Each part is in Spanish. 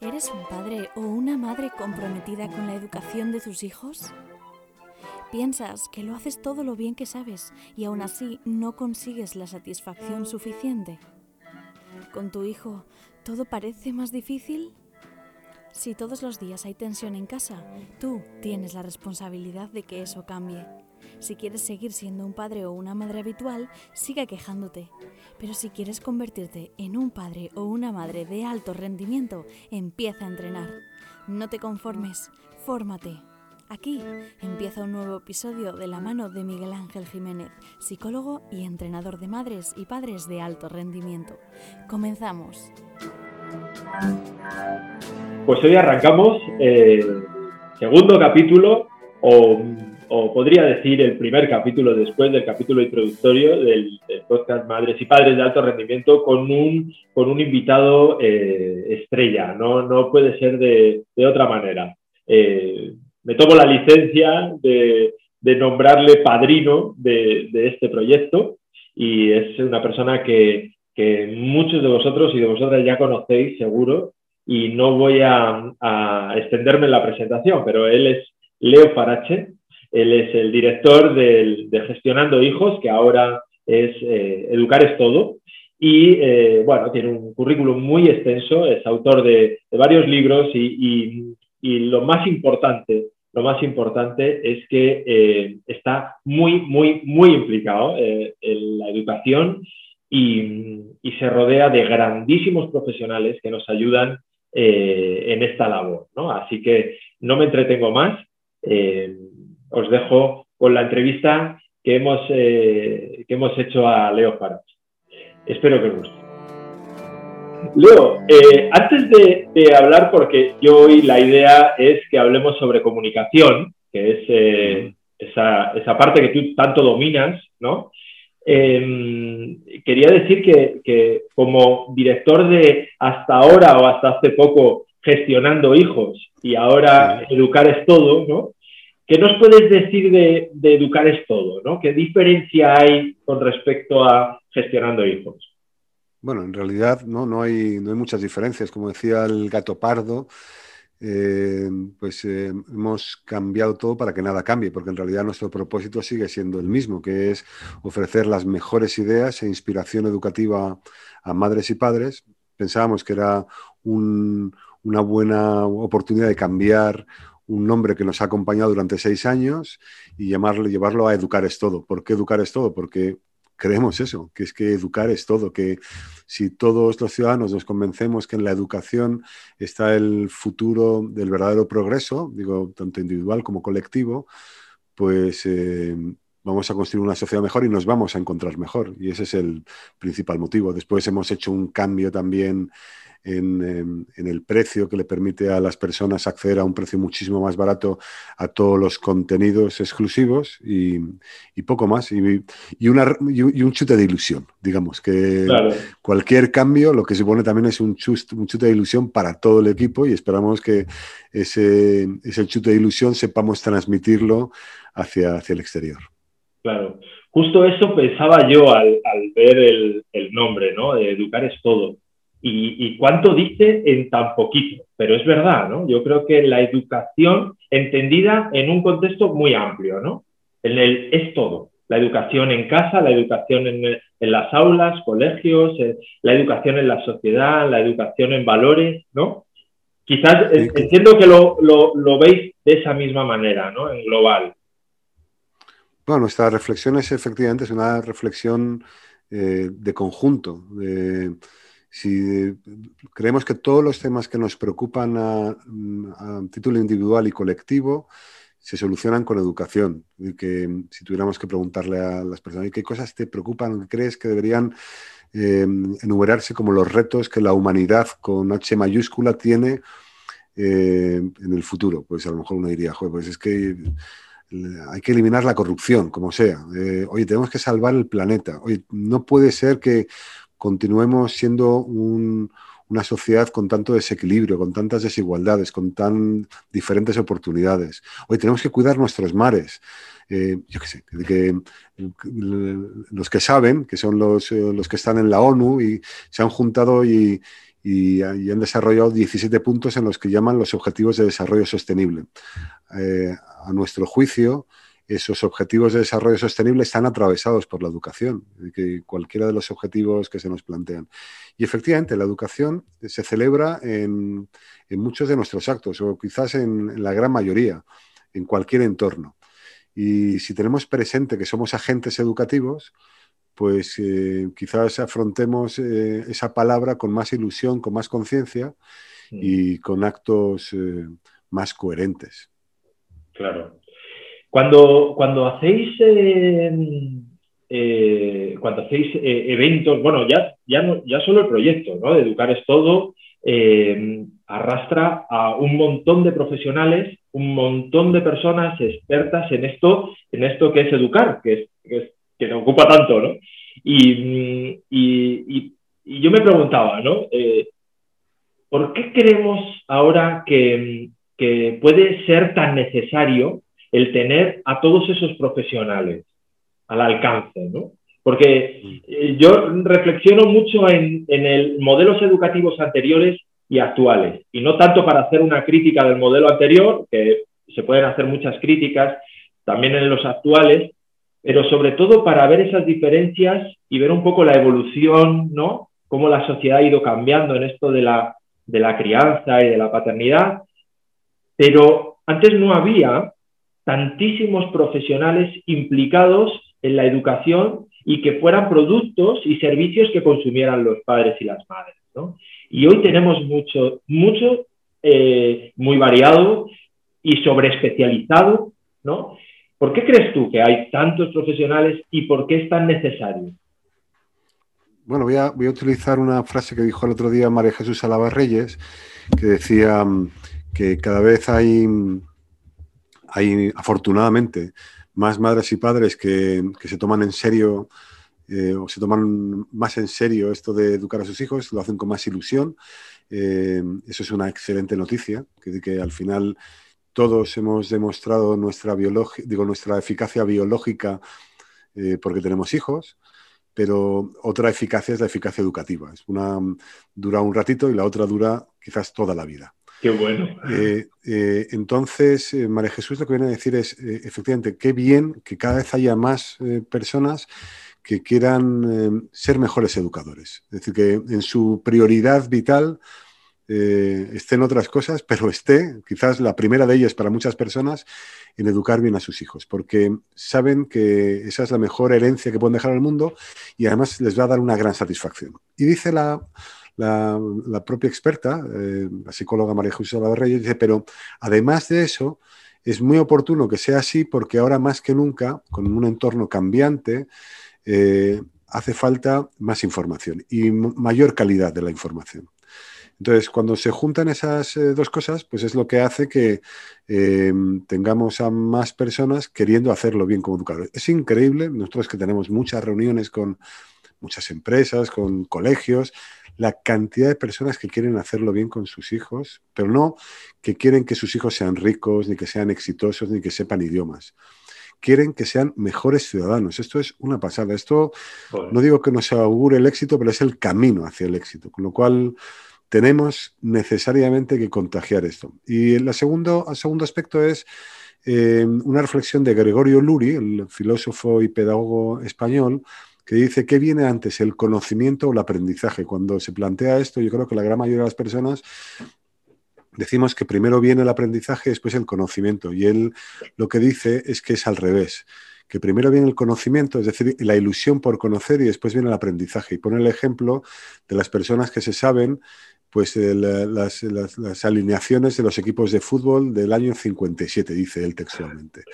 ¿Eres un padre o una madre comprometida con la educación de tus hijos? Piensas que lo haces todo lo bien que sabes y aún así no consigues la satisfacción suficiente. ¿Con tu hijo todo parece más difícil? Si todos los días hay tensión en casa, tú tienes la responsabilidad de que eso cambie. Si quieres seguir siendo un padre o una madre habitual, siga quejándote. Pero si quieres convertirte en un padre o una madre de alto rendimiento, empieza a entrenar. No te conformes, fórmate. Aquí empieza un nuevo episodio de la mano de Miguel Ángel Jiménez, psicólogo y entrenador de madres y padres de alto rendimiento. Comenzamos. Pues hoy arrancamos el eh, segundo capítulo, o, podría decir el primer capítulo después del capítulo introductorio del, podcast Madres y Padres de Alto Rendimiento con un, con un invitado eh, estrella, no, no puede ser de, otra manera. Eh, me tomo la licencia de, nombrarle padrino de, este proyecto y es una persona que, muchos de vosotros y de vosotras ya conocéis seguro y no voy a, extenderme en la presentación, pero él es Leo Farache, él es el director de Gestionando Hijos, que ahora es eh, Educar es Todo, y eh, bueno, tiene un currículum muy extenso, es autor de, varios libros y, lo más importante lo más importante es que eh, está muy, muy, muy implicado en la educación y, se rodea de grandísimos profesionales que nos ayudan en esta labor. Así que no me entretengo más. Os dejo con la entrevista que hemos, que hemos hecho a Leo Faras. Espero que os guste. Leo, eh, antes de, hablar, porque yo hoy la idea es que hablemos sobre comunicación, que es eh, esa, parte que tú tanto dominas, ¿no? Em, quería decir que, como director de hasta ahora o hasta hace poco gestionando hijos y ahora educar es todo, ¿no? ¿Qué nos puedes decir de, de educar es todo? ¿no? ¿Qué diferencia hay con respecto a gestionando hijos? Bueno, en realidad no, no, hay, no hay muchas diferencias. Como decía el gato pardo, eh, pues eh, hemos cambiado todo para que nada cambie, porque en realidad nuestro propósito sigue siendo el mismo, que es ofrecer las mejores ideas e inspiración educativa a madres y padres. Pensábamos que era una buena oportunidad de cambiar un nombre que nos ha acompañado durante seis años y llevarlo a Educar es todo. ¿Por qué Educar es todo? Porque creemos eso, que es que educar es todo, que si todos los ciudadanos nos convencemos que en la educación está el futuro del verdadero progreso, digo, tanto individual como colectivo, pues eh, vamos a construir una sociedad mejor y nos vamos a encontrar mejor. Y ese es el principal motivo. Después hemos hecho un cambio también en, el precio que le permite a las personas acceder a un precio muchísimo más barato a todos los contenidos exclusivos y, poco más. Y, y, un chute de ilusión, digamos, que cualquier cambio lo que supone también es un, un chute de ilusión para todo el equipo y esperamos que ese, ese chute de ilusión sepamos transmitirlo hacia, hacia el exterior. Claro, justo eso pensaba yo al, ver el, el, nombre, ¿no? Educar es todo y, cuánto dice en tan poquito. Pero es verdad, ¿no? Yo creo que la educación entendida en un contexto muy amplio, ¿no? En el, es todo. La educación en casa, la educación en, las aulas, colegios, eh, la educación en la sociedad, la educación en valores, ¿no? Quizás entiendo que lo, lo, veis de esa misma manera, ¿no? En global. Bueno, nuestra reflexión es efectivamente es una reflexión eh, de conjunto, de, si creemos que todos los temas que nos preocupan a, título individual y colectivo se solucionan con educación. Que si tuviéramos que preguntarle a las personas qué cosas te preocupan, crees que deberían eh, enumerarse como los retos que la humanidad con H mayúscula tiene eh, en el futuro, pues a lo mejor uno diría, pues es que hay que eliminar la corrupción, como sea. Eh, oye, tenemos que salvar el planeta. Oye, no puede ser que continuemos siendo una sociedad con tanto desequilibrio, con tantas desigualdades, con tan diferentes oportunidades. Hoy tenemos que cuidar nuestros mares. eh, yo qué sé, que, los que saben, que son los, los, que están en la ONU y se han juntado y, y, han desarrollado 17 puntos en los que llaman los objetivos de desarrollo sostenible. a nuestro juicio, esos objetivos de desarrollo sostenible están atravesados por la educación, que cualquiera de los objetivos que se nos plantean. Y efectivamente, la educación se celebra en, muchos de nuestros actos, o quizás en, la gran mayoría, en cualquier entorno. Y si tenemos presente que somos agentes educativos, pues eh, quizás afrontemos eh, esa palabra con más ilusión, con más conciencia y con actos eh, más coherentes. Claro, cuando, cuando hacéis, eh, eh, cuando hacéis eh, eventos, bueno, ya, ya, ya solo el proyecto ¿no? de Educar es Todo arrastra a un montón de profesionales, un montón de personas expertas en esto, en esto que es educar, que, es, que, nos ocupa tanto, ¿no? Y, y, yo me preguntaba, ¿no? ¿Por qué creemos ahora que, que puede ser tan necesario el tener a todos esos profesionales al alcance, ¿no? Porque eh, yo reflexiono mucho en, en modelos educativos anteriores y actuales, y no tanto para hacer una crítica del modelo anterior, que se pueden hacer muchas críticas, también en los actuales, pero sobre todo para ver esas diferencias y ver un poco la evolución, ¿no? Cómo la sociedad ha ido cambiando en esto de la, de la crianza y de la paternidad. Pero antes no había tantísimos profesionales implicados en la educación y que fueran productos y servicios que consumieran los padres y las madres. Y hoy tenemos mucho, mucho eh, muy variado y sobreespecializado. ¿no? ¿Por qué crees tú que hay tantos profesionales y por qué es tan necesario? Bueno, voy a, voy a utilizar una frase que dijo el otro día María Jesús Alaba Reyes, que decía mm, que cada vez hay hay afortunadamente más madres y padres que, se toman en serio eh, o se toman más en serio esto de educar a sus hijos, lo hacen con más ilusión. Eh, eso es una excelente noticia, que, al final todos hemos demostrado nuestra, digo, nuestra eficacia biológica eh, porque tenemos hijos, pero otra eficacia es la eficacia educativa. Es una dura un ratito y la otra dura quizás toda la vida. Qué bueno. Eh, eh, entonces, eh, María Jesús lo que viene a decir es, efectivamente, qué bien que cada vez haya más personas que quieran ser mejores educadores. Es decir, que en su prioridad vital estén otras cosas, pero esté, quizás la primera de ellas para muchas personas, en educar bien a sus hijos, porque saben que esa es la mejor herencia que pueden dejar al mundo y además les va a dar una gran satisfacción. Y dice la, la, propia experta, eh, la psicóloga María José Reyes, dice, pero además de eso, es muy oportuno que sea así porque ahora más que nunca, con un entorno cambiante, eh, hace falta más información y mayor calidad de la información. Entonces, cuando se juntan esas eh, dos cosas, pues es lo que hace que tengamos a más personas queriendo hacerlo bien como educadores. Es increíble, nosotros que tenemos muchas reuniones con muchas empresas, con colegios, la cantidad de personas que quieren hacerlo bien con sus hijos, pero no que quieren que sus hijos sean ricos, ni que sean exitosos, ni que sepan idiomas. Quieren que sean mejores ciudadanos. Esto es una pasada. Esto no digo que nos augure el éxito, pero es el camino hacia el éxito. Con lo cual tenemos necesariamente que contagiar esto. Y el segundo, el segundo aspecto es eh, una reflexión de Gregorio Luri, el filósofo y pedagogo español, que dice qué viene antes, el conocimiento o el aprendizaje. Cuando se plantea esto, yo creo que la gran mayoría de las personas decimos que primero viene el aprendizaje después el conocimiento. Y él lo que dice es que es al revés, que primero viene el conocimiento, es decir, la ilusión por conocer y después viene el aprendizaje. Y pone el ejemplo de las personas que se saben pues las, las, alineaciones de los equipos de fútbol del año 57, dice él textualmente.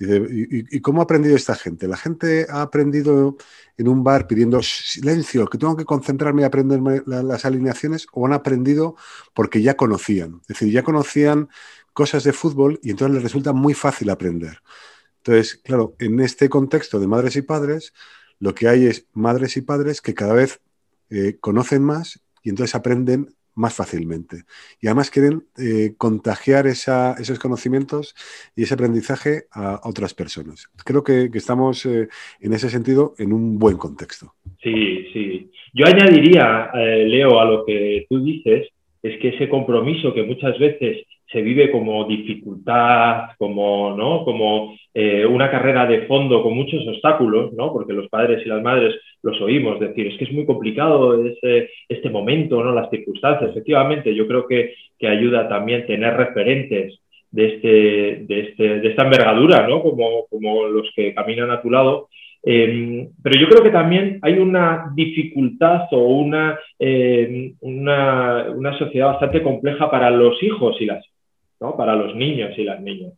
¿Y, cómo ha aprendido esta gente? La gente ha aprendido en un bar pidiendo silencio, que tengo que concentrarme y aprenderme las alineaciones, o han aprendido porque ya conocían. Es decir, ya conocían cosas de fútbol y entonces les resulta muy fácil aprender. Entonces, claro, en este contexto de madres y padres, lo que hay es madres y padres que cada vez eh, conocen más y entonces aprenden más fácilmente. Y además quieren eh, contagiar esos conocimientos y ese aprendizaje a, otras personas. Creo que, estamos eh, en ese sentido en un buen contexto. Sí, sí. Yo añadiría, eh, Leo, a lo que tú dices, es que ese compromiso que muchas veces se vive como dificultad, como, ¿no? como eh, una carrera de fondo con muchos obstáculos, ¿no? porque los padres y las madres los oímos decir, es que es muy complicado ese, este momento, ¿no? las circunstancias. Efectivamente, yo creo que, que ayuda también tener referentes de, este, de, este, de esta envergadura, ¿no? como, como los que caminan a tu lado, Em, pero yo creo que también hay una dificultad o una, em, una, una, sociedad bastante compleja para los hijos y las, ¿no? para los niños y las niñas.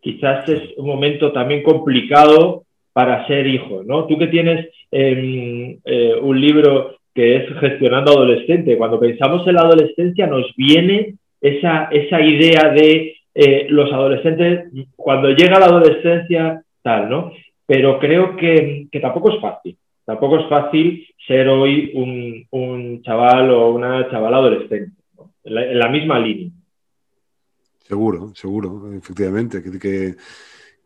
Quizás es un momento también complicado para ser hijo, ¿no? Tú que tienes em, eh, un libro que es Gestionando Adolescente, cuando pensamos en la adolescencia nos viene esa, esa idea de eh, los adolescentes, cuando llega la adolescencia, tal, ¿no? Pero creo que, tampoco es fácil. Tampoco es fácil ser hoy un, chaval o una chavala adolescente, en, la, misma línea. Seguro, seguro, efectivamente, que,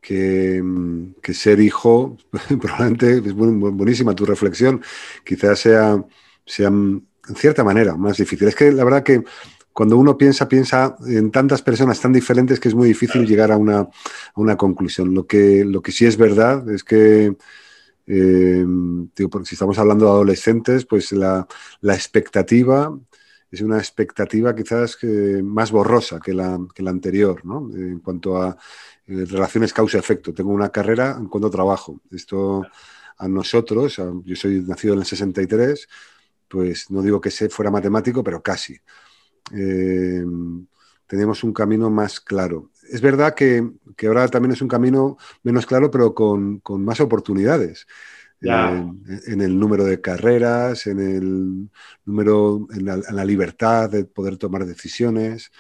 que, ser hijo, probablemente es buenísima tu reflexión, quizás sea, sea en cierta manera más difícil. Es que la verdad que cuando uno piensa, piensa en tantas personas tan diferentes que es muy difícil llegar a una, conclusión. Lo que, lo que sí es verdad es que, eh, si estamos hablando de adolescentes, pues la, expectativa es una expectativa quizás más borrosa que la, anterior, ¿no? En cuanto a eh, relaciones causa-efecto. Tengo una carrera en cuanto trabajo. Esto a nosotros, yo soy nacido en el 63, pues no digo que se fuera matemático, pero casi. Eh, tenemos un camino más claro. Es verdad que, ahora también es un camino menos claro, pero con, más oportunidades. Eh, en el número de carreras, en el número, en la, libertad de poder tomar decisiones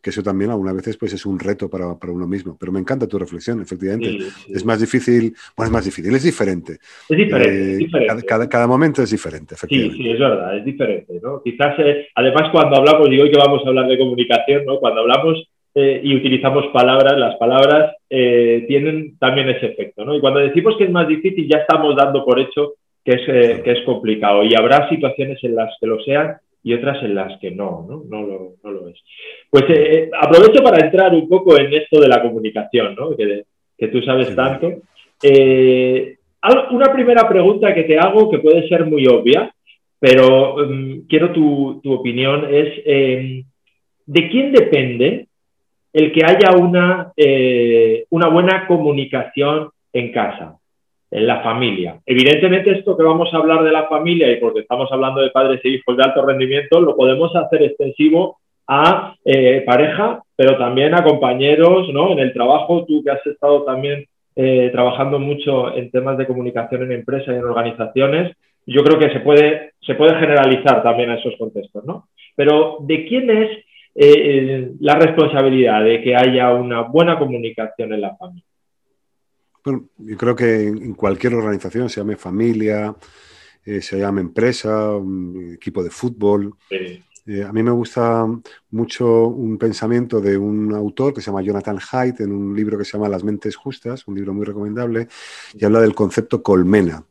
que eso también algunas veces pues, es un reto para, uno mismo. Pero me encanta tu reflexión, efectivamente. Es más difícil, bueno, es más difícil, es diferente. Es diferente. Eh, cada, momento es diferente, efectivamente. Sí, sí, es verdad, es diferente. ¿no? Quizás, eh, además, cuando hablamos, digo que vamos a hablar de comunicación, ¿no? cuando hablamos eh, y utilizamos palabras, las palabras tienen también ese efecto. ¿no? Y cuando decimos que es más difícil, ya estamos dando por hecho que es, que es complicado. Y habrá situaciones en las que lo sean y otras en las que no, no, no, lo, no lo, es. Pues eh, eh, aprovecho para entrar un poco en esto de la comunicación, ¿no? que, que tú sabes tanto. Eh, una primera pregunta que te hago, que puede ser muy obvia, pero mm, quiero tu, tu, opinión, es em, ¿de quién depende el que haya una, una buena comunicación en casa? En la familia. Evidentemente esto que vamos a hablar de la familia y porque estamos hablando de padres e hijos de alto rendimiento, lo podemos hacer extensivo a eh, pareja, pero también a compañeros, ¿no? En el trabajo, tú que has estado también eh, trabajando mucho en temas de comunicación en empresas y en organizaciones, yo creo que se puede, se puede generalizar también a esos contextos, ¿no? Pero ¿de quién es eh, la responsabilidad de que haya una buena comunicación en la familia? Yo creo que en cualquier organización, se llame familia, eh, se llame empresa, un equipo de fútbol. Eh, a mí me gusta mucho un pensamiento de un autor que se llama Jonathan Haidt en un libro que se llama Las mentes justas, un libro muy recomendable, y habla del concepto colmena.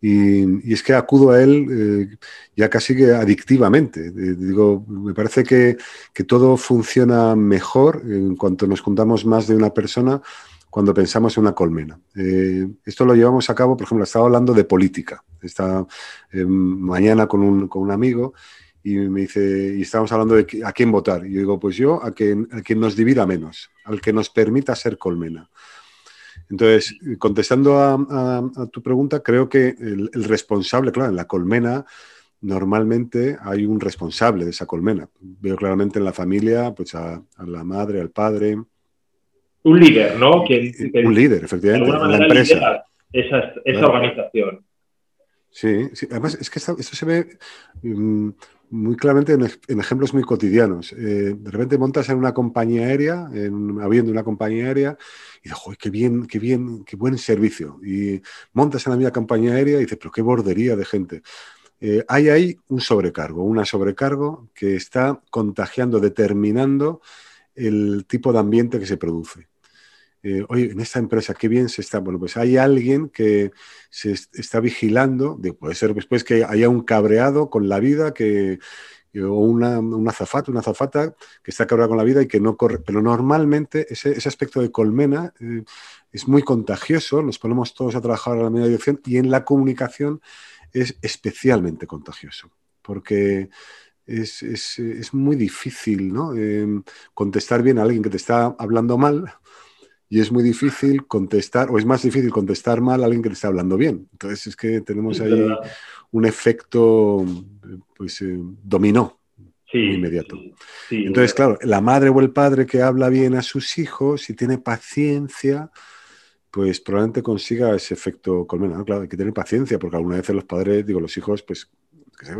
Y, es que acudo a él eh, ya casi que adictivamente. digo, me parece que, que, todo funciona mejor en cuanto nos juntamos más de una persona cuando pensamos en una colmena. Eh, esto lo llevamos a cabo, por ejemplo, estaba hablando de política. Estaba eh, mañana con un, con un, amigo y me dice, y estábamos hablando de a quién votar. Y yo digo, pues yo a quien, a quien nos divida menos, al que nos permita ser colmena. Entonces, contestando a, tu pregunta, creo que el, responsable, claro, en la colmena normalmente hay un responsable de esa colmena. Veo claramente en la familia, pues a la madre, al padre, un líder, ¿no? un líder, efectivamente, en la empresa. Esa, esa organización. Sí, sí, además es que esto, se ve mm, muy claramente en, ejemplos muy cotidianos. Eh, de repente montas en una compañía aérea, en un avión de una compañía aérea, y dices, ¡joder, qué bien, qué bien, qué buen servicio! Y montas en la misma compañía aérea y dices, pero qué bordería de gente. eh, hay ahí un sobrecargo, una sobrecargo que está contagiando, determinando el tipo de ambiente que se produce. Eh, oye, en esta empresa, qué bien se está. Bueno, pues hay alguien que se está vigilando, puede ser después que haya un cabreado con la vida, que, o una, una azafata, una azafata que está cabreada con la vida y que no corre. Pero normalmente ese, aspecto de colmena eh, es muy contagioso, nos ponemos todos a trabajar a la misma dirección y en la comunicación es especialmente contagioso, porque es, muy difícil ¿no? Em, contestar bien a alguien que te está hablando mal y es muy difícil contestar, o es más difícil contestar mal a alguien que te está hablando bien. Entonces es que tenemos ahí un efecto pues, eh, dominó inmediato. Entonces, claro, la madre o el padre que habla bien a sus hijos y tiene paciencia, pues probablemente consiga ese efecto colmena. Claro, hay que tener paciencia porque algunas veces los padres, digo, los hijos, pues,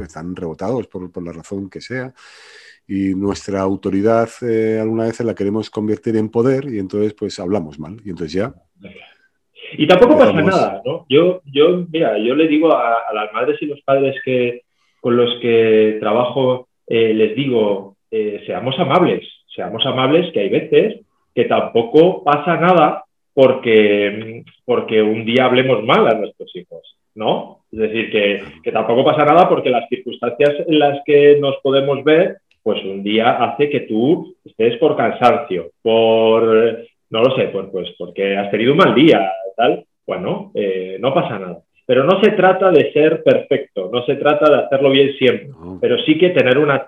están rebotados por, por, la razón que sea. Y nuestra autoridad eh, alguna vez la queremos convertir en poder y entonces pues hablamos mal. Y entonces ya... Y tampoco pasa nada, ¿no? Yo, yo, mira, yo le digo a, las madres y los padres que, con los que trabajo, eh, les digo, eh, seamos amables, seamos amables, que hay veces que tampoco pasa nada porque, porque un día hablemos mal a nuestros hijos, ¿no? Es decir, que, tampoco pasa nada porque las circunstancias en las que nos podemos ver, pues un día hace que tú estés por cansancio, por, no lo sé, pues, pues porque has tenido un mal día, tal. Bueno, eh, no pasa nada. Pero no se trata de ser perfecto, no se trata de hacerlo bien siempre, pero sí que tener una,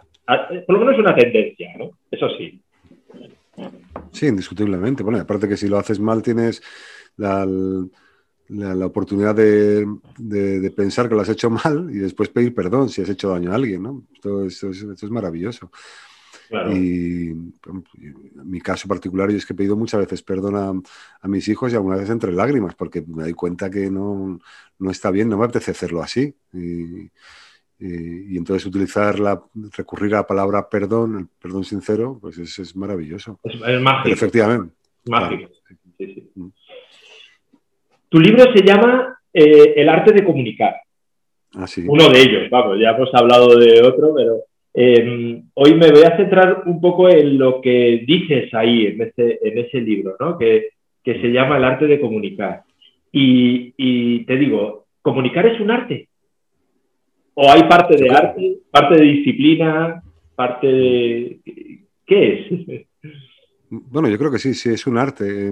por lo menos una tendencia, ¿no? Eso sí. Sí, indiscutiblemente. Bueno, aparte que si lo haces mal tienes la, la, oportunidad de, pensar que lo has hecho mal y después pedir perdón si has hecho daño a alguien, ¿no? Esto, es, maravilloso. Y en mi caso particular, yo es que he pedido muchas veces perdón a, mis hijos y algunas veces entre lágrimas, porque me doy cuenta que no, no está bien, no me apetece hacerlo así. Y, y, entonces utilizar la, recurrir a la palabra perdón, el perdón sincero, pues es, es maravilloso. Es, mágico. efectivamente. Mágico. Mm. Tu libro se llama eh, El arte de comunicar. Ah, Uno de ellos, vamos, ya hemos hablado de otro, pero em, hoy me voy a centrar un poco en lo que dices ahí, en ese, en ese libro, ¿no? que, que se llama El arte de comunicar. Y, y te digo, comunicar es un arte. ¿O hay parte de arte, parte de disciplina, parte de... ¿Qué es? Bueno, yo creo que sí, sí, es un arte.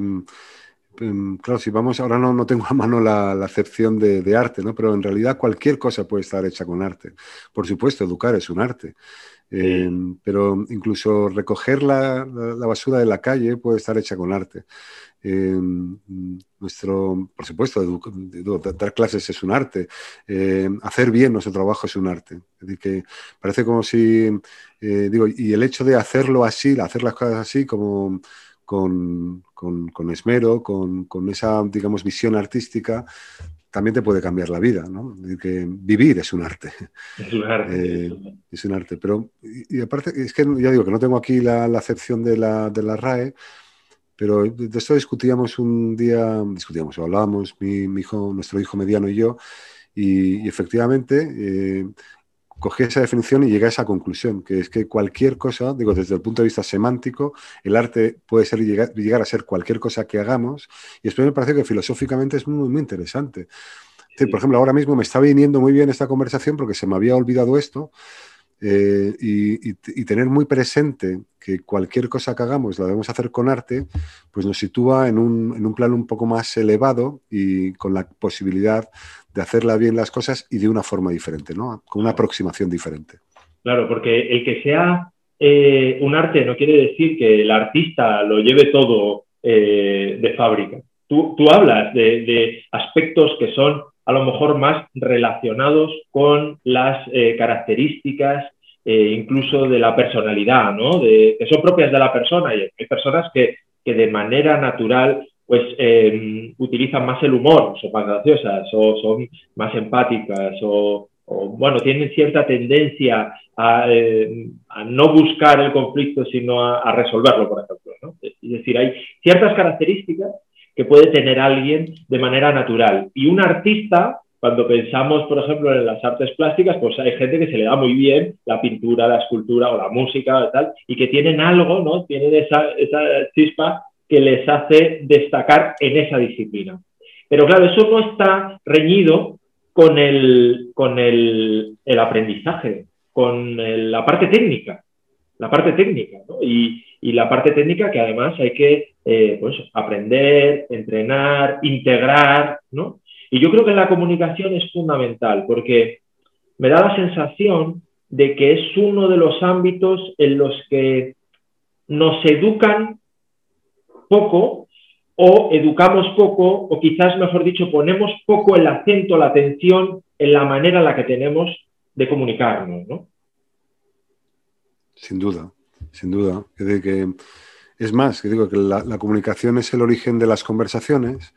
Em, claro, si vamos, ahora no, no tengo a mano la, acepción de, arte, ¿no? Pero en realidad cualquier cosa puede estar hecha con arte. Por supuesto, educar es un arte. Em, pero incluso recoger la, basura de la calle puede estar hecha con arte. Em, nuestro, por supuesto, dar clases es un arte. Hacer bien nuestro trabajo es un arte. Es decir, que parece como si, eh, digo, y el hecho de hacerlo así, hacer las cosas así, como con, con, esmero, con, con, esa, digamos, visión artística, también te puede cambiar la vida, ¿no? Que vivir es un arte. Es un arte. Eh, es un arte. Pero, y, aparte, es que ya digo que no tengo aquí la, la acepción de la, de la RAE, pero de esto discutíamos un día, discutíamos o hablábamos mi, mi, hijo, nuestro hijo mediano y yo, y, efectivamente eh, cogí esa definición y llegué a esa conclusión, que es que cualquier cosa, digo, desde el punto de vista semántico, el arte puede ser llegar, llegar a ser cualquier cosa que hagamos, y después me parece que filosóficamente es muy, muy interesante. por ejemplo, ahora mismo me está viniendo muy bien esta conversación porque se me había olvidado esto, eh, y, tener muy presente que cualquier cosa que hagamos la debemos hacer con arte, pues nos sitúa en un, en un plano un poco más elevado y con la posibilidad de hacerla bien las cosas y de una forma diferente, ¿no? con una aproximación diferente. Claro, porque el que sea eh, un arte no quiere decir que el artista lo lleve todo eh, de fábrica. Tú, tú hablas de, de aspectos que son a lo mejor más relacionados con las eh, características eh, incluso de la personalidad, ¿no? que son propias de la persona y hay personas que, de manera natural pues em, utilizan más el humor, son más graciosas o son más empáticas o, bueno, tienen cierta tendencia em, a, no buscar el conflicto sino a, resolverlo, por ejemplo. Es decir, hay ciertas características que puede tener alguien de manera natural. Y un artista cuando pensamos, por ejemplo, en las artes plásticas, pues hay gente que se le da muy bien la pintura, la escultura o la música y tal, y que tienen algo, ¿no? Tienen esa, esa chispa que les hace destacar en esa disciplina. Pero claro, eso no está reñido con el, con el, aprendizaje, con la parte técnica, la parte técnica, ¿no? y, la parte técnica que además hay que eh, pues, aprender, entrenar, integrar, ¿no? Y yo creo que la comunicación es fundamental porque me da la sensación de que es uno de los ámbitos en los que nos educan poco o educamos poco, o quizás, mejor dicho, ponemos poco el acento, la atención en la manera en la que tenemos de comunicarnos, ¿no? Sin duda, sin duda. Es, que, es más, que digo que la, comunicación es el origen de las conversaciones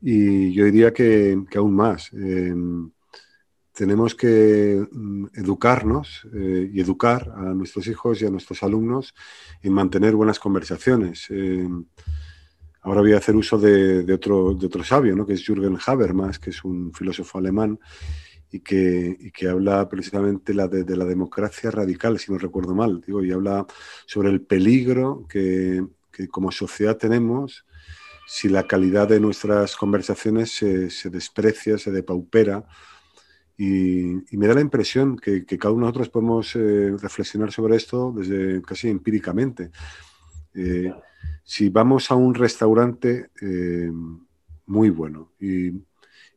y yo diría que, aún más. Em, tenemos que mm, educarnos eh, y educar a nuestros hijos y a nuestros alumnos en mantener buenas conversaciones. Em, Ahora voy a hacer uso de, otro, de otro sabio, ¿no? que es Jürgen Habermas, que es un filósofo alemán y que, que habla precisamente la de, la democracia radical, si no recuerdo mal, digo, y habla sobre el peligro que, como sociedad tenemos si la calidad de nuestras conversaciones se, desprecia, se depaupera. Y, me da la impresión que, cada uno de nosotros podemos eh, reflexionar sobre esto desde casi empíricamente. Eh, si vamos a un restaurante eh, muy bueno y,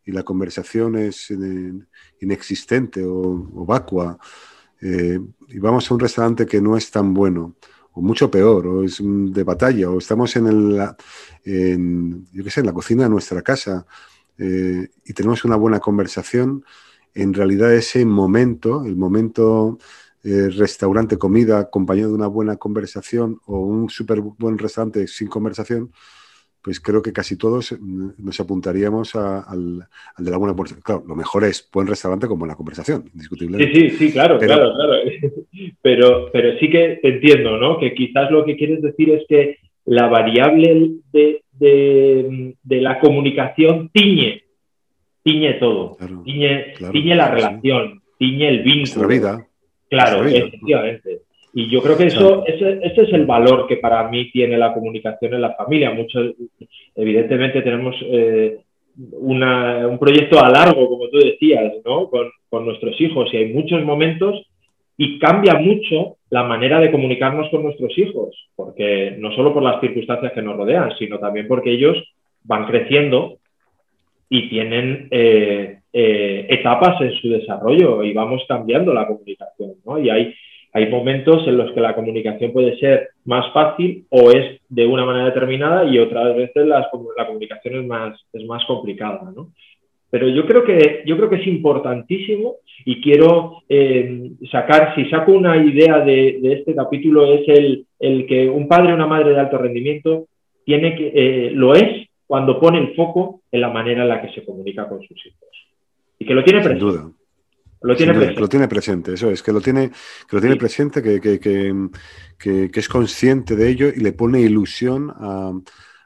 la conversación es inexistente o, vacua, eh, y vamos a un restaurante que no es tan bueno, o mucho peor, o es de batalla, o estamos en, el, yo sé, en la cocina de nuestra casa eh, y tenemos una buena conversación, en realidad ese momento, el momento eh, restaurante, comida acompañado de una buena conversación o un súper buen restaurante sin conversación, pues creo que casi todos mm, nos apuntaríamos al, de la buena conversación. Claro, lo mejor es buen restaurante con buena conversación, indiscutiblemente. Sí, sí, sí, claro, claro, claro. Pero, pero sí que entiendo, ¿no? Que quizás lo que quieres decir es que la variable de, la comunicación tiñe, tiñe todo, tiñe, la relación, tiñe el vínculo. La vida. Claro, efectivamente. Y yo creo que eso, ese, ese, es el valor que para mí tiene la comunicación en la familia. Muchos, evidentemente tenemos eh, un proyecto a largo, como tú decías, ¿no? con, con nuestros hijos y hay muchos momentos y cambia mucho la manera de comunicarnos con nuestros hijos, porque no solo por las circunstancias que nos rodean, sino también porque ellos van creciendo y tienen eh, eh, etapas en su desarrollo y vamos cambiando la comunicación, ¿no? Y hay, hay momentos en los que la comunicación puede ser más fácil o es de una manera determinada y otras veces la comunicación es más, es más complicada, ¿no? Pero yo creo que, yo creo que es importantísimo y quiero eh, sacar, si saco una idea de, este capítulo, es el, el, que un padre o una madre de alto rendimiento tiene que, lo es cuando pone el foco en la manera en la que se comunica con sus hijos. Y que lo tiene presente. Sin duda. Lo tiene, presente. lo tiene presente, eso es, que lo tiene, que lo tiene presente, que, que, que, es consciente de ello y le pone ilusión a,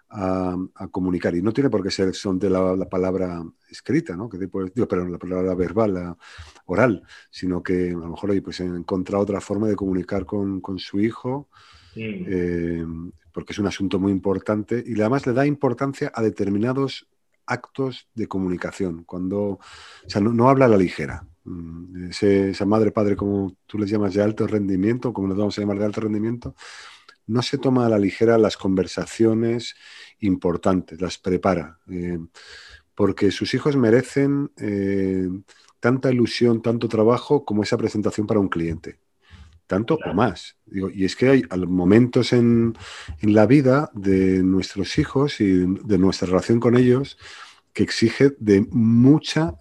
a, comunicar. Y no tiene por qué ser son de la, palabra escrita, ¿no? Que digo, pero la palabra verbal, la oral, sino que a lo mejor hoy pues, encontrado otra forma de comunicar con, con su hijo. Eh, porque es un asunto muy importante y además le da importancia a determinados actos de comunicación, cuando o sea, no, habla a la ligera. Mm, esa madre, padre, como tú les llamas de alto rendimiento, como nos vamos a llamar de alto rendimiento, no se toma a la ligera las conversaciones importantes, las prepara, eh, porque sus hijos merecen eh, tanta ilusión, tanto trabajo como esa presentación para un cliente tanto o más. Digo, y es que hay momentos en, la vida de nuestros hijos y de nuestra relación con ellos que exige de mucha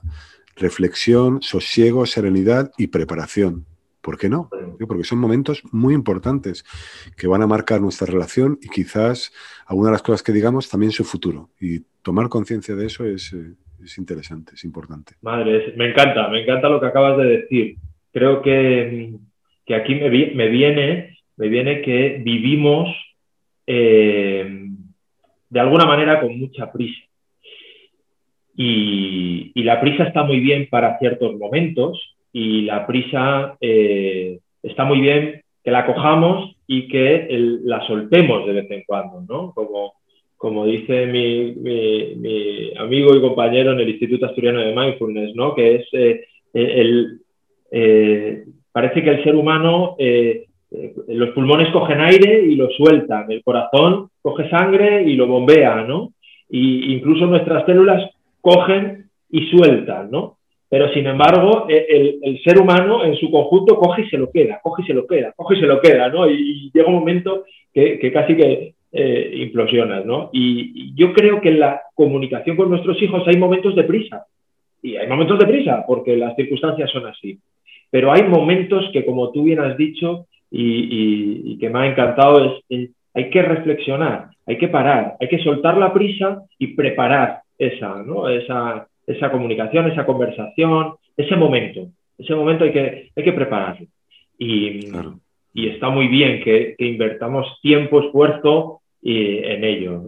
reflexión, sosiego, serenidad y preparación. ¿Por qué no? Porque son momentos muy importantes que van a marcar nuestra relación y quizás alguna de las cosas que digamos también su futuro. Y tomar conciencia de eso es, eh, es interesante, es importante. Madre, me encanta, me encanta lo que acabas de decir. Creo que que aquí me, viene, me viene que vivimos eh, de alguna manera con mucha prisa. Y, la prisa está muy bien para ciertos momentos y la prisa eh, está muy bien que la cojamos y que la soltemos de vez en cuando, ¿no? Como, como dice mi, mi, amigo y compañero en el Instituto Asturiano de Mindfulness, ¿no? Que es eh, el, eh, parece que el ser humano, los pulmones cogen aire y lo sueltan, el corazón coge sangre y lo bombea, ¿no? Y incluso nuestras células cogen y sueltan, ¿no? Pero sin embargo, e, el, ser humano en su conjunto coge y se lo queda, coge y se lo queda, coge y se lo queda, ¿no? Y, llega un momento que, casi que eh, implosionas, ¿no? Y, yo creo que en la comunicación con nuestros hijos hay momentos de prisa. Y hay momentos de prisa, porque las circunstancias son así. Pero hay momentos que, como tú bien has dicho, y, que me ha encantado, es, hay que reflexionar, hay que parar, hay que soltar la prisa y preparar esa, ¿no? esa, esa comunicación, esa conversación, ese momento. Ese momento hay que, hay que prepararlo. Y, y está muy bien que, invertamos tiempo, esfuerzo en ello.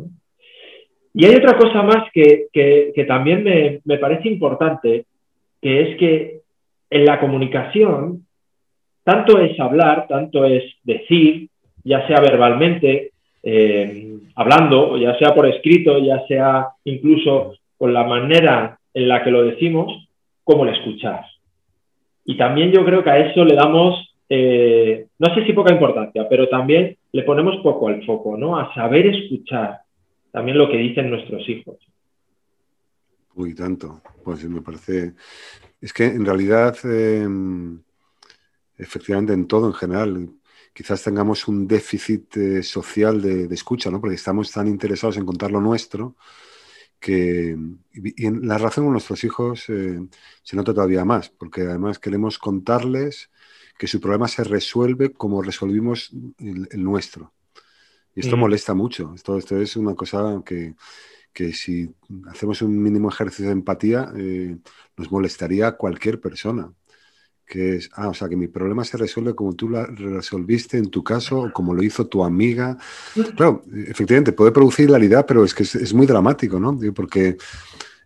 Y hay otra cosa más que, que, también me, me, parece importante, que es que en la comunicación, tanto es hablar, tanto es decir, ya sea verbalmente, eh, hablando, ya sea por escrito, ya sea incluso con la manera en la que lo decimos, como el escuchar. Y también yo creo que a eso le damos, eh, no sé si poca importancia, pero también le ponemos poco al foco, ¿no? A saber escuchar también lo que dicen nuestros hijos. Uy, tanto. Pues me parece. Es que en realidad, em, efectivamente, en todo en general, quizás tengamos un déficit eh, social de, de, escucha, ¿no? Porque estamos tan interesados en contar lo nuestro que y en la razón con nuestros hijos eh, se nota todavía más, porque además queremos contarles que su problema se resuelve como resolvimos el, nuestro. Y esto molesta mucho. Esto, esto es una cosa que, que, si hacemos un mínimo ejercicio de empatía, eh, nos molestaría a cualquier persona que es, ah, o sea, que mi problema se resuelve como tú lo resolviste en tu caso, o como lo hizo tu amiga. Claro, efectivamente, puede producir hilaridad, pero es que es, muy dramático, ¿no? Porque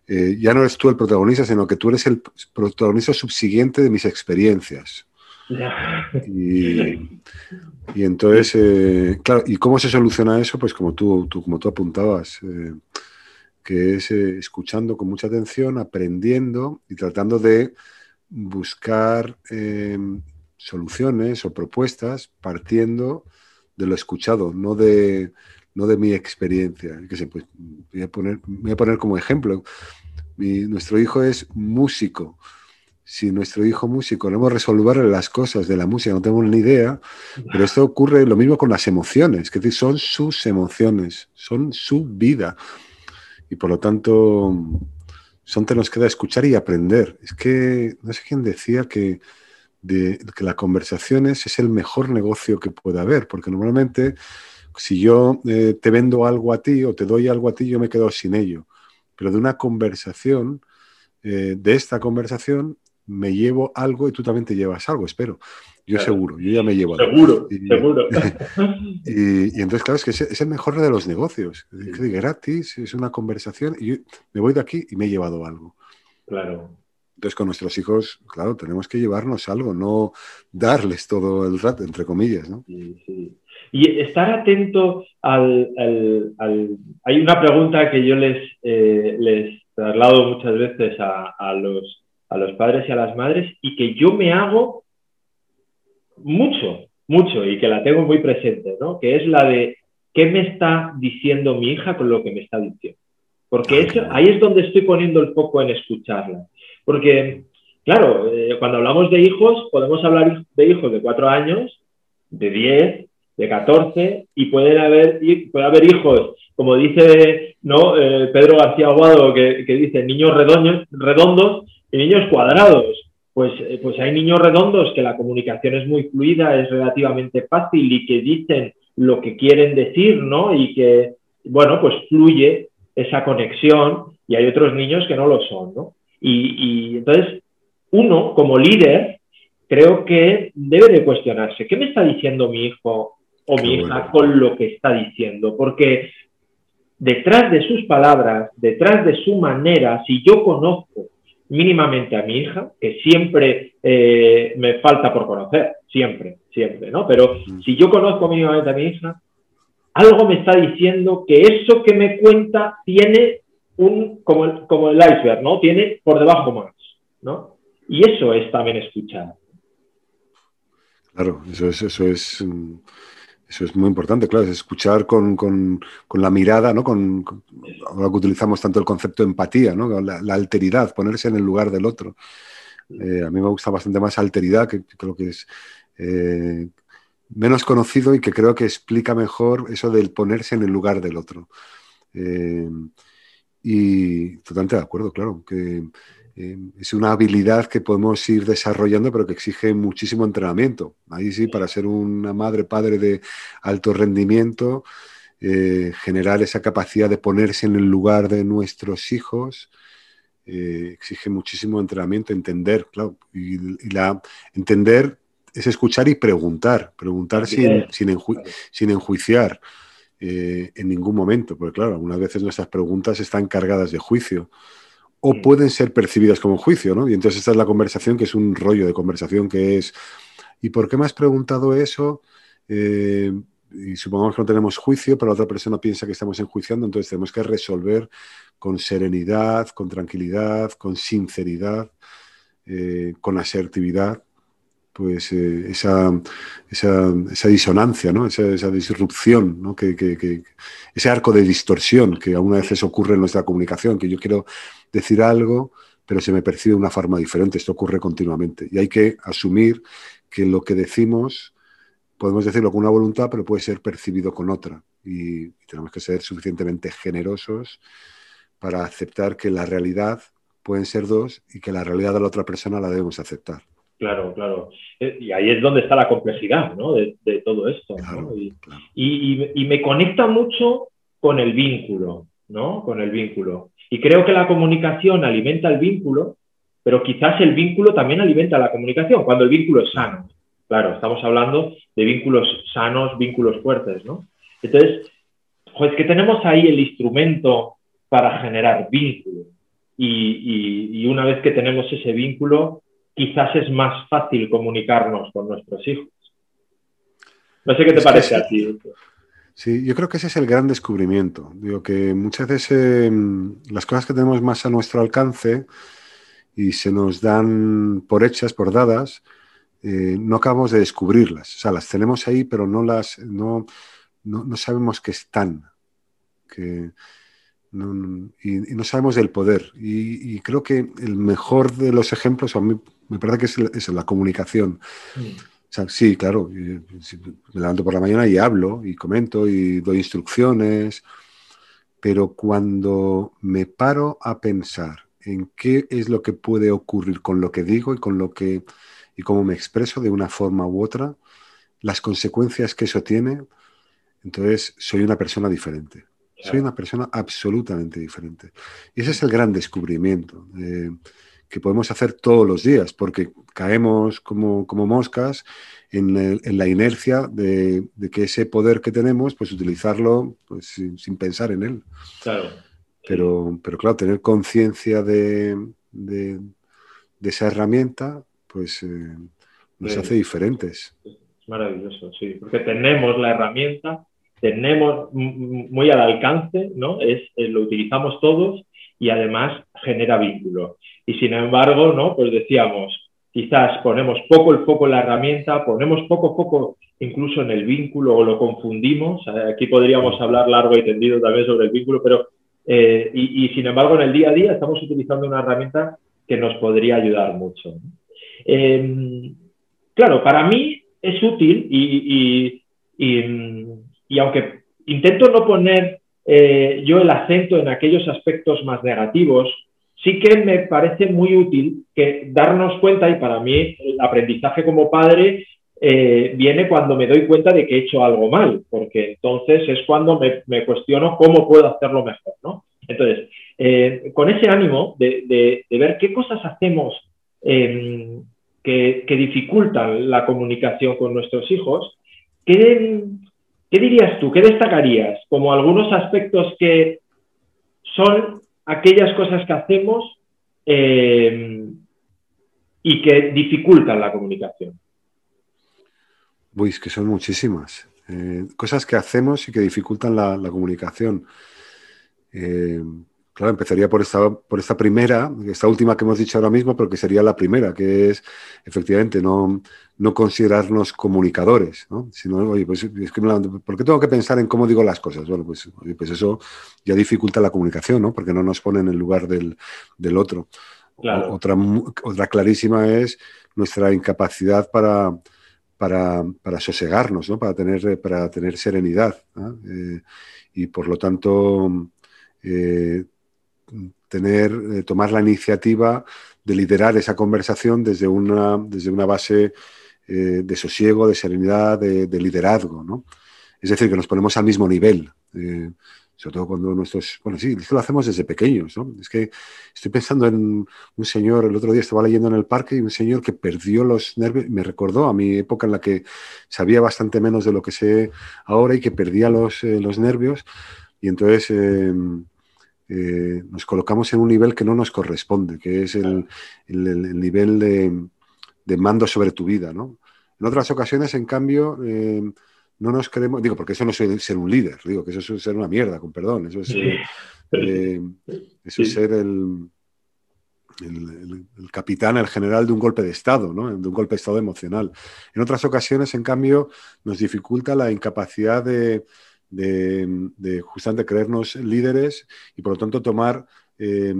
eh, ya no eres tú el protagonista, sino que tú eres el protagonista subsiguiente de mis experiencias. Y, y, entonces, eh, claro, ¿y cómo se soluciona eso? Pues como tú, tú como tú apuntabas, eh, que es escuchando con mucha atención, aprendiendo y tratando de buscar em, soluciones o propuestas partiendo de lo escuchado, no de, no de mi experiencia. Que pues, voy, a poner, voy a poner como ejemplo. nuestro hijo es músico. Si nuestro hijo músico queremos resolver las cosas de la música, no tengo ni idea, pero esto ocurre lo mismo con las emociones, que son sus emociones, son su vida. Y por lo tanto, son te nos queda escuchar y aprender. Es que no sé quién decía que, de, que la conversación es, el mejor negocio que puede haber, porque normalmente si yo eh, te vendo algo a ti o te doy algo a ti, yo me quedo sin ello. Pero de una conversación, eh, de esta conversación, me llevo algo y tú también te llevas algo, espero. Yo seguro, yo ya me llevo Seguro, y, seguro. Y, entonces, claro, es que es, el mejor de los negocios. Es gratis, es una conversación y yo me voy de aquí y me he llevado algo. Claro. Entonces, con nuestros hijos, claro, tenemos que llevarnos algo, no darles todo el rato, entre comillas, ¿no? Sí, sí. Y estar atento al, Hay una pregunta que yo les, eh, les traslado muchas veces a, a, los, a los padres y a las madres y que yo me hago mucho, mucho y que la tengo muy presente, ¿no? Que es la de qué me está diciendo mi hija con lo que me está diciendo. Porque ahí es donde estoy poniendo el foco en escucharla. Porque, claro, eh, cuando hablamos de hijos, podemos hablar de hijos de cuatro años, de diez, de catorce, y pueden haber, puede haber hijos, como dice ¿no? Eh, Pedro García Aguado, que, que dice niños redondos y niños cuadrados pues, eh, pues hay niños redondos que la comunicación es muy fluida, es relativamente fácil y que dicen lo que quieren decir, ¿no? Y que, bueno, pues fluye esa conexión y hay otros niños que no lo son, ¿no? Y, entonces, uno como líder, creo que debe de cuestionarse, ¿qué me está diciendo mi hijo o mi hija con lo que está diciendo? Porque detrás de sus palabras, detrás de su manera, si yo conozco mínimamente a mi hija, que siempre eh, me falta por conocer, siempre, siempre, ¿no? Pero si yo conozco mínimamente a mi hija, algo me está diciendo que eso que me cuenta tiene un, como, como el iceberg, ¿no? Tiene por debajo más, ¿no? Y eso es también escuchar. Claro, eso es, eso es, mm, eso es muy importante, claro, es escuchar con, la mirada, ¿no? Con, ahora que utilizamos tanto el concepto de empatía, ¿no? La, alteridad, ponerse en el lugar del otro. Eh, a mí me gusta bastante más alteridad, que, creo que es eh, menos conocido y que creo que explica mejor eso del ponerse en el lugar del otro. Eh, y totalmente de acuerdo, claro, que eh, es una habilidad que podemos ir desarrollando, pero que exige muchísimo entrenamiento. Ahí sí, para ser una madre, padre de alto rendimiento, eh, generar esa capacidad de ponerse en el lugar de nuestros hijos, eh, exige muchísimo entrenamiento, entender, claro, y, la, entender es escuchar y preguntar, preguntar sin, sin, enjuiciar en ningún momento, porque claro, algunas veces nuestras preguntas están cargadas de juicio o mm. pueden ser percibidas como juicio, ¿no? Y entonces esta es la conversación que es un rollo de conversación que es, ¿y por qué me has preguntado eso? Eh, y supongamos que no tenemos juicio, pero la otra persona piensa que estamos enjuiciando, entonces tenemos que resolver con serenidad, con tranquilidad, con sinceridad, eh, con asertividad, pues eh, esa, esa, disonancia, ¿no? esa, disrupción, ¿no? que, que, ese arco de distorsión que algunas veces ocurre en nuestra comunicación, que yo quiero decir algo, pero se me percibe de una forma diferente. Esto ocurre continuamente. Y hay que asumir que lo que decimos, podemos decirlo con una voluntad, pero puede ser percibido con otra. Y, tenemos que ser suficientemente generosos para aceptar que la realidad pueden ser dos y que la realidad de la otra persona la debemos aceptar. Claro, claro. Eh, y ahí es donde está la complejidad ¿no? de, todo esto. y, me conecta mucho con el vínculo, ¿no? Con el vínculo. Y creo que la comunicación alimenta el vínculo, pero quizás el vínculo también alimenta la comunicación, cuando el vínculo es sano. Claro, estamos hablando de vínculos sanos, vínculos fuertes, ¿no? Entonces, pues que tenemos ahí el instrumento para generar vínculo. Y, una vez que tenemos ese vínculo, quizás es más fácil comunicarnos con nuestros hijos. No sé qué te parece a ti. Sí, yo creo que ese es el gran descubrimiento. Digo que muchas veces em, las cosas que tenemos más a nuestro alcance y se nos dan por hechas, por dadas, eh, no acabamos de descubrirlas. O sea, las tenemos ahí, pero no las no, no, sabemos que están. Que, y, no sabemos del poder. Y, creo que el mejor de los ejemplos, a mí me parece que es, la comunicación. Mm sí, claro, me levanto por la mañana y hablo y comento y doy instrucciones, pero cuando me paro a pensar en qué es lo que puede ocurrir con lo que digo y con lo que y cómo me expreso de una forma u otra, las consecuencias que eso tiene, entonces soy una persona diferente. Soy una persona absolutamente diferente. Y ese es el gran descubrimiento que podemos hacer todos los días, porque caemos como, moscas en, la inercia de, que ese poder que tenemos, pues utilizarlo pues, sin, pensar en él. Claro. Pero, pero claro, tener conciencia de, esa herramienta, pues eh, nos hace diferentes. Es maravilloso, sí, porque tenemos la herramienta, tenemos muy al alcance, ¿no? Es, lo utilizamos todos y además genera vínculo. Y sin embargo, ¿no? Pues decíamos, quizás ponemos poco el foco en la herramienta, ponemos poco foco incluso en el vínculo o lo confundimos. Aquí podríamos hablar largo y tendido también sobre el vínculo, pero eh, y, sin embargo en el día a día estamos utilizando una herramienta que nos podría ayudar mucho. Em, claro, para mí es útil y, y, aunque intento no poner eh, yo el acento en aquellos aspectos más negativos, sí que me parece muy útil que darnos cuenta, y para mí el aprendizaje como padre eh, viene cuando me doy cuenta de que he hecho algo mal, porque entonces es cuando me, cuestiono cómo puedo hacerlo mejor, ¿no? Entonces, eh, con ese ánimo de, ver qué cosas hacemos em, que, dificultan la comunicación con nuestros hijos, ¿qué, ¿qué dirías tú? ¿Qué destacarías como algunos aspectos que son aquellas cosas que hacemos eh, y que dificultan la comunicación? Uy, es que son muchísimas. Eh, cosas que hacemos y que dificultan la, comunicación. Eh, claro, empezaría por esta, por esta primera, esta última que hemos dicho ahora mismo, pero que sería la primera, que es efectivamente no, no considerarnos comunicadores, ¿no? Sino, oye, pues es que, ¿por qué tengo que pensar en cómo digo las cosas? Bueno, pues, pues eso ya dificulta la comunicación, ¿no? Porque no nos pone en el lugar del, otro. Otra, otra clarísima es nuestra incapacidad para para, sosegarnos, ¿no? para, tener, para tener serenidad. Eh, y por lo tanto, eh, tener, eh, tomar la iniciativa de liderar esa conversación desde una, desde una base de sosiego, de serenidad, de, de, liderazgo. ¿no? Es decir, que nos ponemos al mismo nivel sobre todo cuando nuestros, bueno, sí, esto lo hacemos desde pequeños, ¿no? Es que estoy pensando en un señor, el otro día estaba leyendo en el parque y un señor que perdió los nervios, me recordó a mi época en la que sabía bastante menos de lo que sé ahora y que perdía los, eh, los nervios y entonces em, eh, nos colocamos en un nivel que no nos corresponde, que es el, el, nivel de, de, mando sobre tu vida, ¿no? En otras ocasiones, en cambio, em, no nos queremos, digo, porque eso no es ser un líder, digo, que eso es ser una mierda, con perdón, eso es, eh, eso es ser el, el, capitán, el general de un golpe de Estado, ¿no? de un golpe de Estado emocional. En otras ocasiones, en cambio, nos dificulta la incapacidad de, de, justamente creernos líderes y por lo tanto tomar eh,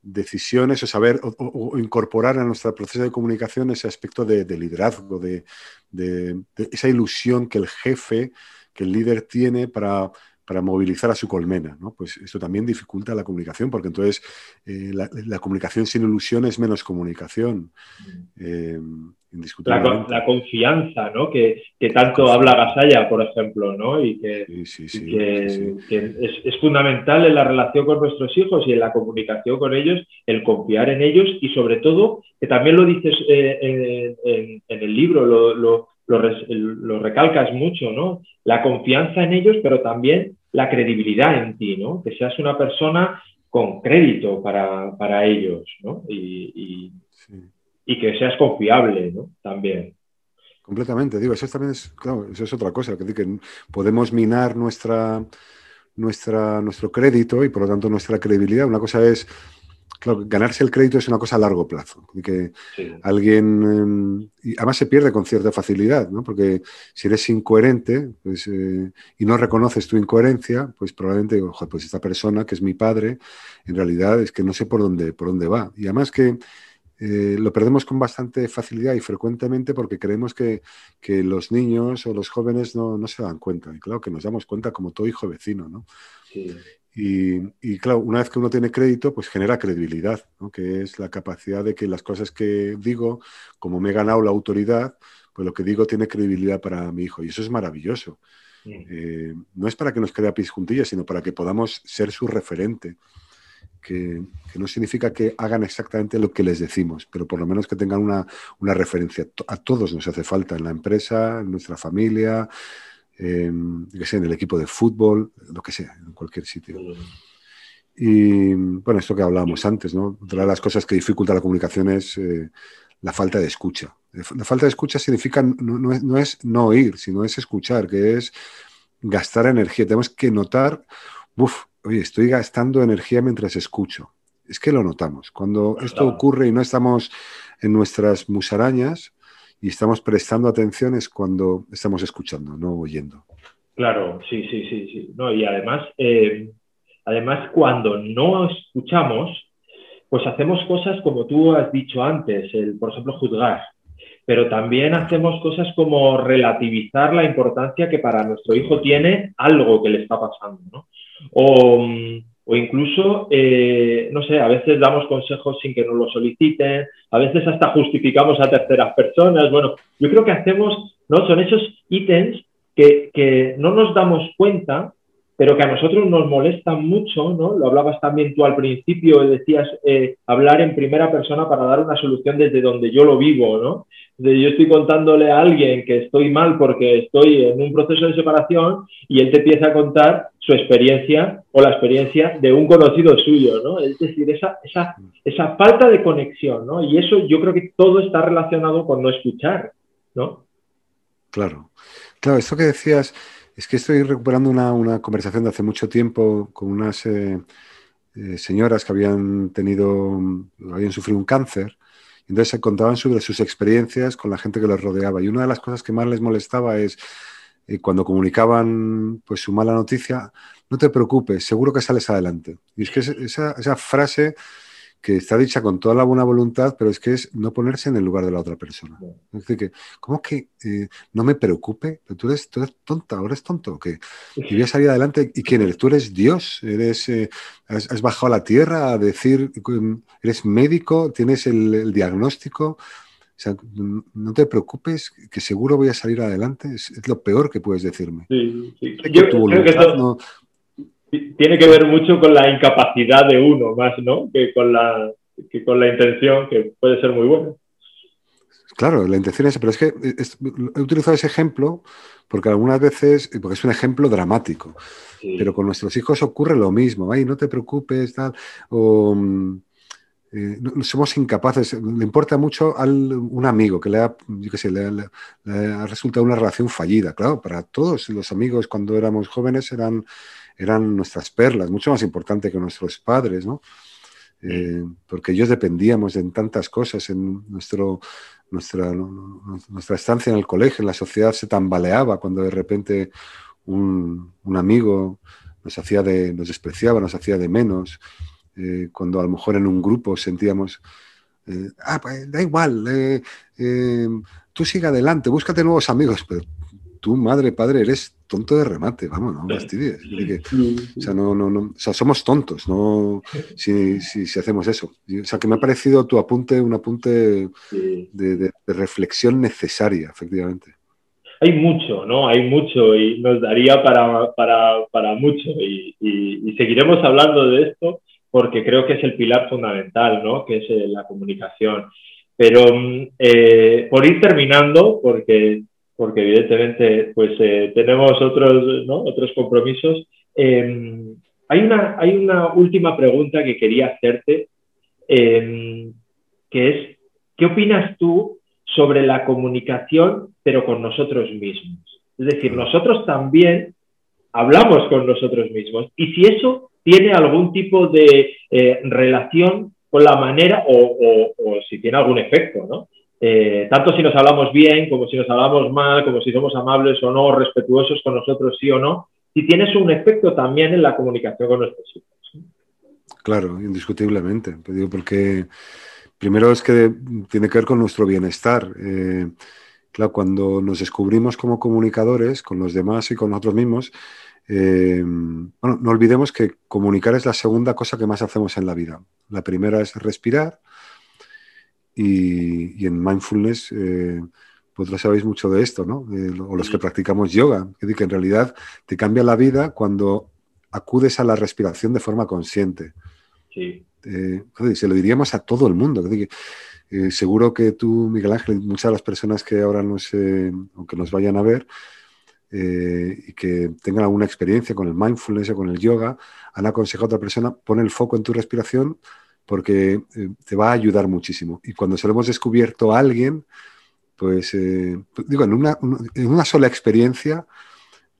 decisiones o saber o, incorporar a nuestro proceso de comunicación ese aspecto de, liderazgo, de, esa ilusión que el jefe, que el líder tiene para, para movilizar a su colmena. ¿no? Pues esto también dificulta la comunicación, porque entonces eh, la, comunicación sin ilusión es menos comunicación. Eh, la, confianza, ¿no? Que, tanto habla Gasalla, por ejemplo, ¿no? Y que, es, fundamental en la relación con nuestros hijos y en la comunicación con ellos, el confiar en ellos y sobre todo, que también lo dices eh, en, el libro, lo, lo, recalcas mucho, ¿no? La confianza en ellos, pero también la credibilidad en ti, ¿no? Que seas una persona con crédito para, ellos, ¿no? Y, y que seas confiable, ¿no? También. Completamente, digo, eso también es, claro, eso es otra cosa, que, que podemos minar nuestra, nuestra, nuestro crédito y por lo tanto nuestra credibilidad. Una cosa es, claro, ganarse el crédito es una cosa a largo plazo, y que alguien, em, y además se pierde con cierta facilidad, ¿no? Porque si eres incoherente pues, eh, y no reconoces tu incoherencia, pues probablemente, ojo, pues esta persona que es mi padre, en realidad es que no sé por dónde, por dónde va. Y además que eh, lo perdemos con bastante facilidad y frecuentemente porque creemos que, los niños o los jóvenes no, se dan cuenta. Y claro, que nos damos cuenta como todo hijo vecino, ¿no? Y, claro, una vez que uno tiene crédito, pues genera credibilidad, ¿no? que es la capacidad de que las cosas que digo, como me he ganado la autoridad, pues lo que digo tiene credibilidad para mi hijo. Y eso es maravilloso. Eh, no es para que nos quede a pis juntillas, sino para que podamos ser su referente que, no significa que hagan exactamente lo que les decimos, pero por lo menos que tengan una, referencia. A todos nos hace falta en la empresa, en nuestra familia, en, en el equipo de fútbol, lo que sea, en cualquier sitio. Y bueno, esto que hablábamos antes, ¿no? Otra de las cosas que dificulta la comunicación es eh, la falta de escucha. La falta de escucha significa no, es, no, es, no oír, sino es escuchar, que es gastar energía. Tenemos que notar, uff, oye, estoy gastando energía mientras escucho. Es que lo notamos. Cuando esto ocurre y no estamos en nuestras musarañas y estamos prestando atención es cuando estamos escuchando, no oyendo. Claro, sí, sí, sí, sí. No, y además, eh, además cuando no escuchamos, pues hacemos cosas como tú has dicho antes, el, por ejemplo, juzgar. Pero también hacemos cosas como relativizar la importancia que para nuestro hijo tiene algo que le está pasando, ¿no? O, incluso, eh, no sé, a veces damos consejos sin que nos lo soliciten, a veces hasta justificamos a terceras personas. Bueno, yo creo que hacemos, ¿no? Son esos ítems que, no nos damos cuenta pero que a nosotros nos molesta mucho, ¿no? Lo hablabas también tú al principio, decías eh, hablar en primera persona para dar una solución desde donde yo lo vivo, ¿no? yo estoy contándole a alguien que estoy mal porque estoy en un proceso de separación y él te empieza a contar su experiencia o la experiencia de un conocido suyo, ¿no? Es decir, esa, esa, esa falta de conexión, ¿no? Y eso yo creo que todo está relacionado con no escuchar, ¿no? Claro. Claro, esto que decías, es que estoy recuperando una, conversación de hace mucho tiempo con unas eh, eh, señoras que habían tenido, habían sufrido un cáncer entonces se contaban sobre sus experiencias con la gente que les rodeaba. Y una de las cosas que más les molestaba es eh, cuando comunicaban pues, su mala noticia, no te preocupes, seguro que sales adelante. Y es que esa, esa frase que está dicha con toda la buena voluntad, pero es que es no ponerse en el lugar de la otra persona. Es decir, que, ¿cómo que eh, no me preocupe? ¿Tú eres, tú eres tonta o eres tonto? que Y voy a salir adelante. ¿Y quién eres? ¿Tú eres Dios? ¿Eres, eh, has, bajado a la tierra a decir, eres médico? ¿Tienes el, diagnóstico? O sea, no te preocupes, que seguro voy a salir adelante. Es, lo peor que puedes decirme. Sí, sí. Yo, creo que no, tiene que ver mucho con la incapacidad de uno más, ¿no? Que con la, que con la intención, que puede ser muy buena. Claro, la intención es, pero es que he utilizado ese ejemplo porque algunas veces, porque es un ejemplo dramático, pero con nuestros hijos ocurre lo mismo, ay, no te preocupes, tal, o mm, eh, somos incapaces, le importa mucho a un amigo que le ha, yo qué sé, le, ha resultado una relación fallida, claro, para todos los amigos cuando éramos jóvenes eran eran nuestras perlas, mucho más importante que nuestros padres, ¿no? Eh, porque ellos dependíamos de tantas cosas, en nuestro, nuestra, nuestra estancia en el colegio, en la sociedad se tambaleaba cuando de repente un, amigo nos, hacía de, nos despreciaba, nos hacía de menos, eh, cuando a lo mejor en un grupo sentíamos, eh, ah, pues da igual, tú sigue adelante, búscate nuevos amigos, pero tú, madre, padre, eres tonto de remate, vamos, no fastidies. o sea, no, no, no, o sea, somos tontos, ¿no? Si, si, hacemos eso. O sea, que me ha parecido tu apunte un apunte de, reflexión necesaria, efectivamente. Hay mucho, ¿no? Hay mucho y nos daría para, para, para mucho y, y, seguiremos hablando de esto porque creo que es el pilar fundamental, ¿no? Que es eh, la comunicación. Pero mm, eh, por ir terminando, porque porque evidentemente pues eh, tenemos otros, otros compromisos. Em, hay, una, hay una última pregunta que quería hacerte, em, que es, ¿qué opinas tú sobre la comunicación, pero con nosotros mismos? Es decir, nosotros también hablamos con nosotros mismos y si eso tiene algún tipo de eh, relación con la manera o, o si tiene algún efecto, ¿no? Eh, tanto si nos hablamos bien, como si nos hablamos mal, como si somos amables o no, respetuosos con nosotros, sí o no, si tienes un efecto también en la comunicación con nuestros hijos. Claro, indiscutiblemente, porque primero es que tiene que ver con nuestro bienestar. Eh, claro, cuando nos descubrimos como comunicadores con los demás y con nosotros mismos, eh, bueno, no olvidemos que comunicar es la segunda cosa que más hacemos en la vida. La primera es respirar, y, en mindfulness, eh, vosotros sabéis mucho de esto, ¿no? o los que practicamos yoga, que, que en realidad te cambia la vida cuando acudes a la respiración de forma consciente. Sí. Eh, se lo diríamos a todo el mundo. Eh, seguro que tú, Miguel Ángel, y muchas de las personas que ahora nos, aunque nos vayan a ver y que tengan alguna experiencia con el mindfulness o con el yoga, han aconsejado a otra persona, pon el foco en tu respiración porque eh, te va a ayudar muchísimo. Y cuando se lo hemos descubierto a alguien, pues, eh, digo, en una, en una, sola experiencia,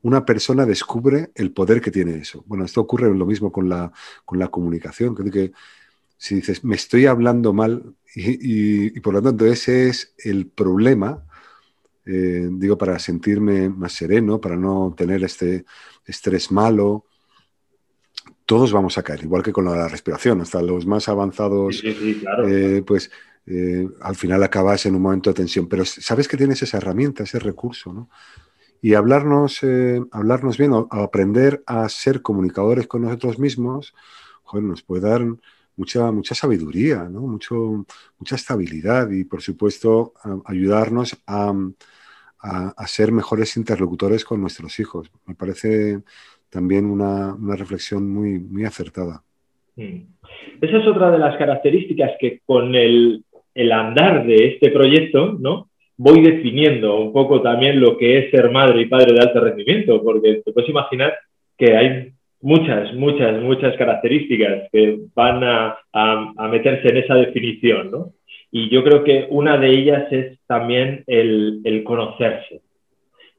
una persona descubre el poder que tiene eso. Bueno, esto ocurre lo mismo con la, con la comunicación, que si dices, me estoy hablando mal, y, por lo tanto ese es el problema, eh, digo, para sentirme más sereno, para no tener este estrés malo, todos vamos a caer, igual que con la respiración, hasta los más avanzados, eh, pues eh, al final acabas en un momento de tensión, pero sabes que tienes esa herramienta, ese recurso, ¿no? Y hablarnos, eh, hablarnos bien, o, aprender a ser comunicadores con nosotros mismos, nos puede dar mucha, mucha sabiduría, ¿no? Mucho, mucha estabilidad y, por supuesto, ayudarnos a, a, a ser mejores interlocutores con nuestros hijos. Me parece también una, reflexión muy, muy acertada. Mm. Esa es otra de las características que con el, el andar de este proyecto, ¿no? voy definiendo un poco también lo que es ser madre y padre de alto rendimiento, porque te puedes imaginar que hay muchas, muchas, muchas características que van a, a, meterse en esa definición, ¿no? Y yo creo que una de ellas es también el, el conocerse.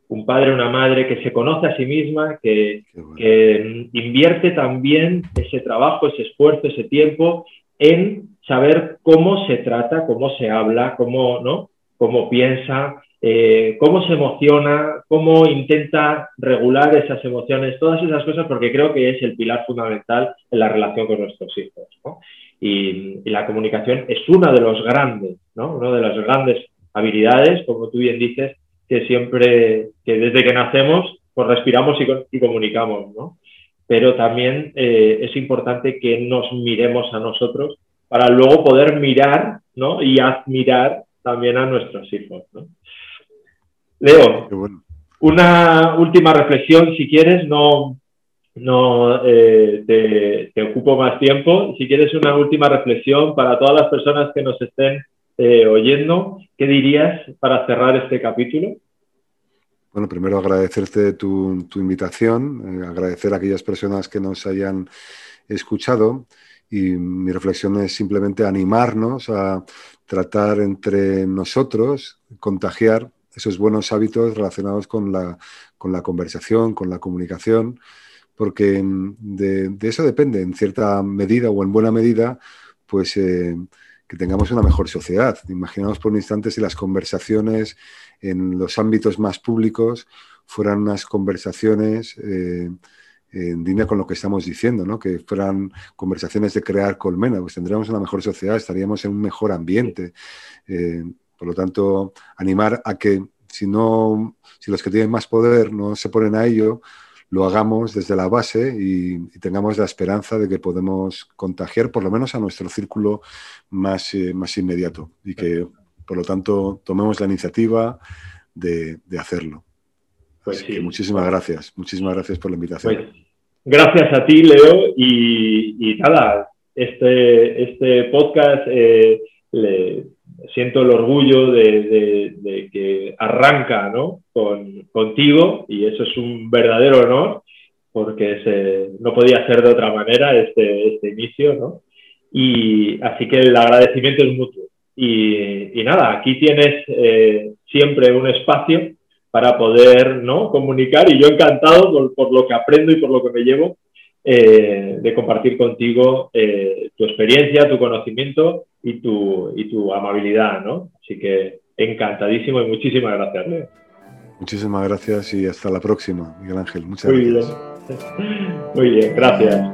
Un padre, una madre que se conoce a sí misma, que, que invierte también ese trabajo, ese esfuerzo, ese tiempo en saber cómo se trata, cómo se habla, cómo, ¿no? cómo piensa, eh, cómo se emociona, cómo intenta regular esas emociones, todas esas cosas, porque creo que es el pilar fundamental en la relación con nuestros hijos. Y, la comunicación es una de los grandes, ¿no? una de las grandes habilidades, como tú bien dices, que siempre, que desde que nacemos, pues respiramos y, comunicamos, ¿no? Pero también eh, es importante que nos miremos a nosotros para luego poder mirar ¿no? y admirar también a nuestros hijos. Leo, una última reflexión, si quieres, no, no eh, te, ocupo más tiempo. Si quieres una última reflexión para todas las personas que nos estén eh, oyendo, ¿qué dirías para cerrar este capítulo? Bueno, primero agradecerte tu, invitación, eh, agradecer a aquellas personas que nos hayan escuchado y mi reflexión es simplemente animarnos a tratar entre nosotros, contagiar esos buenos hábitos relacionados con la, con la conversación, con la comunicación, porque mm, de, eso depende, en cierta medida o en buena medida, pues eh, que tengamos una mejor sociedad. Imaginamos por un instante si las conversaciones en los ámbitos más públicos fueran unas conversaciones eh, en línea con lo que estamos diciendo, ¿no? que fueran conversaciones de crear colmena, pues tendríamos una mejor sociedad, estaríamos en un mejor ambiente. Eh, por lo tanto, animar a que si, no, si los que tienen más poder no se ponen a ello, lo hagamos desde la base y, tengamos la esperanza de que podemos contagiar por lo menos a nuestro círculo más, eh, más inmediato y que, por lo tanto, tomemos la iniciativa de, hacerlo. Pues sí. muchísimas gracias, muchísimas gracias por la invitación. Pues gracias a ti, Leo, y, nada, este, este podcast eh, le, siento el orgullo de, que arranca ¿no? Con, contigo y eso es un verdadero honor porque no podía ser de otra manera este, este inicio, ¿no? Y así que el agradecimiento es mutuo. Y, nada, aquí tienes eh, siempre un espacio para poder ¿no? comunicar y yo encantado por, lo que aprendo y por lo que me llevo eh, de compartir contigo eh, tu experiencia, tu conocimiento y tu, y tu amabilidad, ¿no? Así que encantadísimo y muchísimas gracias, Leo. Muchísimas gracias y hasta la próxima, Miguel Ángel. Muchas Muy gracias. Bien. Muy bien, gracias.